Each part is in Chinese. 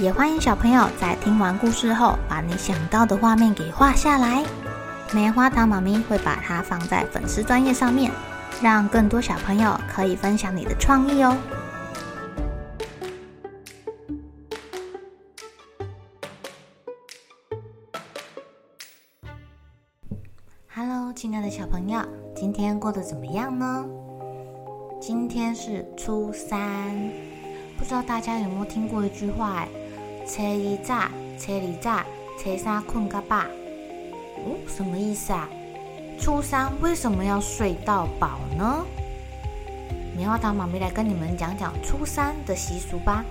也欢迎小朋友在听完故事后，把你想到的画面给画下来。棉花糖妈咪会把它放在粉丝专页上面，让更多小朋友可以分享你的创意哦。Hello，亲爱的小朋友，今天过得怎么样呢？今天是初三，不知道大家有没有听过一句话？初二早，初二早，初三困个饱。哦，什么意思啊？初三为什么要睡到饱呢？棉花糖妈咪来跟你们讲讲初三的习俗吧。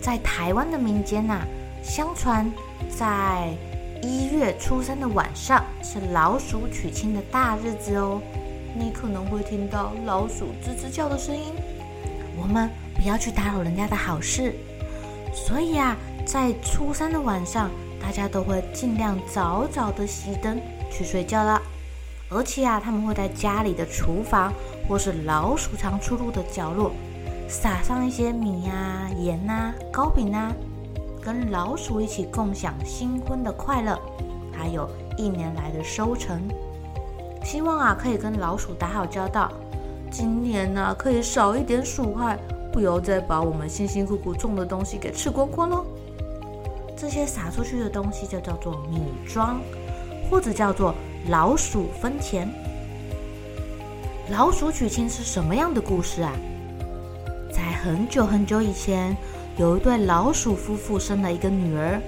在台湾的民间呐、啊，相传在一月初三的晚上是老鼠娶亲的大日子哦。你可能会听到老鼠吱吱叫的声音，我们不要去打扰人家的好事。所以啊，在初三的晚上，大家都会尽量早早的熄灯去睡觉了。而且啊，他们会在家里的厨房或是老鼠常出入的角落，撒上一些米呀、盐呐、糕饼呐，跟老鼠一起共享新婚的快乐，还有一年来的收成。希望啊，可以跟老鼠打好交道，今年呢，可以少一点鼠害。不要再把我们辛辛苦苦种的东西给吃光光喽。这些撒出去的东西就叫做米庄，或者叫做老鼠分田。老鼠娶亲是什么样的故事啊？在很久很久以前，有一对老鼠夫妇生了一个女儿，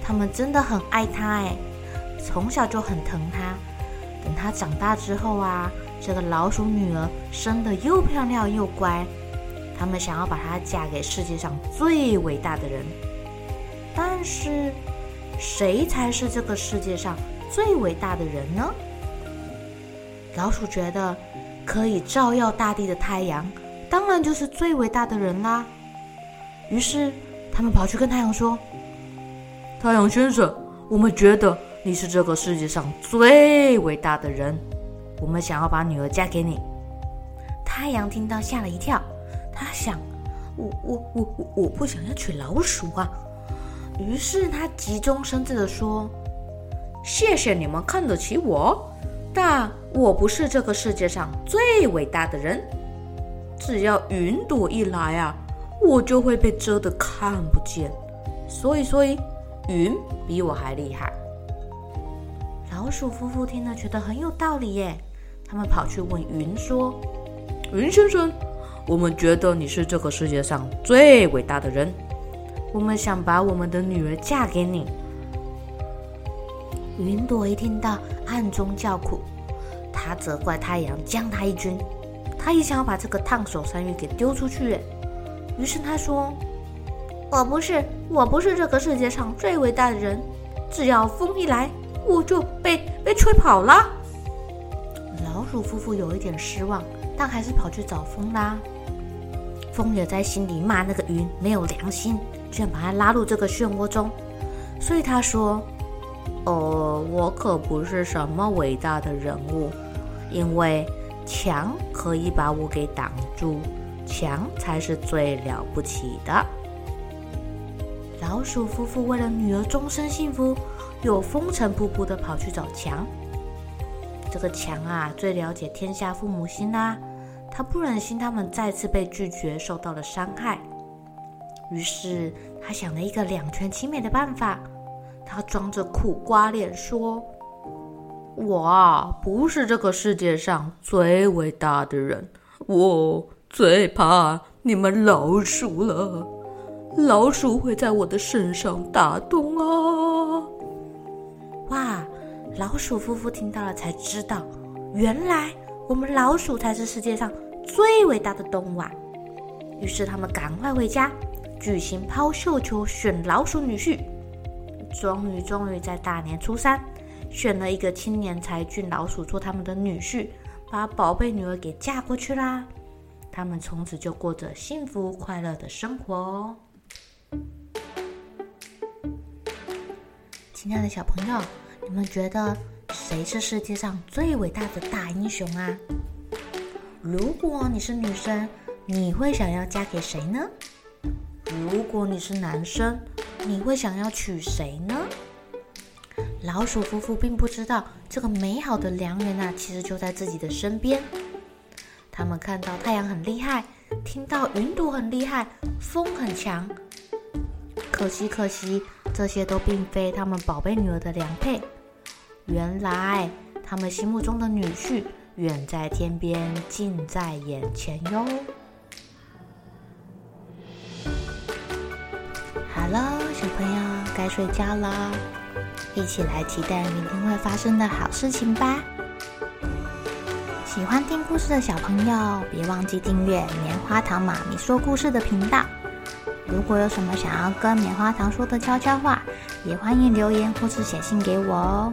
他们真的很爱她哎，从小就很疼她。等她长大之后啊，这个老鼠女儿生得又漂亮又乖。他们想要把她嫁给世界上最伟大的人，但是谁才是这个世界上最伟大的人呢？老鼠觉得可以照耀大地的太阳，当然就是最伟大的人啦。于是他们跑去跟太阳说：“太阳先生，我们觉得你是这个世界上最伟大的人，我们想要把女儿嫁给你。”太阳听到吓了一跳。想，我我我我我不想要娶老鼠啊！于是他急中生智地说：“谢谢你们看得起我，但我不是这个世界上最伟大的人。只要云朵一来啊，我就会被遮得看不见。所以，所以云比我还厉害。”老鼠夫妇听了觉得很有道理耶，他们跑去问云说：“云先生。”我们觉得你是这个世界上最伟大的人，我们想把我们的女儿嫁给你。云朵一听到，暗中叫苦，他责怪太阳将他一军，他也想要把这个烫手山芋给丢出去。于是他说：“我不是，我不是这个世界上最伟大的人，只要风一来，我就被被吹跑了。”老鼠夫妇有一点失望，但还是跑去找风啦。风也在心里骂那个云没有良心，居然把他拉入这个漩涡中。所以他说：“呃，我可不是什么伟大的人物，因为墙可以把我给挡住，墙才是最了不起的。”老鼠夫妇为了女儿终身幸福，又风尘仆仆的跑去找墙。这个墙啊，最了解天下父母心啦。他不忍心他们再次被拒绝，受到了伤害，于是他想了一个两全其美的办法。他装着苦瓜脸说：“我啊，不是这个世界上最伟大的人，我最怕你们老鼠了。老鼠会在我的身上打洞啊！”哇，老鼠夫妇听到了才知道，原来我们老鼠才是世界上最伟大的动物啊！于是他们赶快回家，举行抛绣球选老鼠女婿。终于，终于在大年初三选了一个青年才俊老鼠做他们的女婿，把宝贝女儿给嫁过去啦。他们从此就过着幸福快乐的生活哦。亲爱的小朋友，你们觉得谁是世界上最伟大的大英雄啊？如果你是女生，你会想要嫁给谁呢？如果你是男生，你会想要娶谁呢？老鼠夫妇并不知道，这个美好的良缘啊，其实就在自己的身边。他们看到太阳很厉害，听到云朵很厉害，风很强。可惜，可惜，这些都并非他们宝贝女儿的良配。原来，他们心目中的女婿远在天边，近在眼前哟。好了，小朋友该睡觉了，一起来期待明天会发生的好事情吧。喜欢听故事的小朋友，别忘记订阅棉花糖妈咪说故事的频道。如果有什么想要跟棉花糖说的悄悄话，也欢迎留言或是写信给我哦。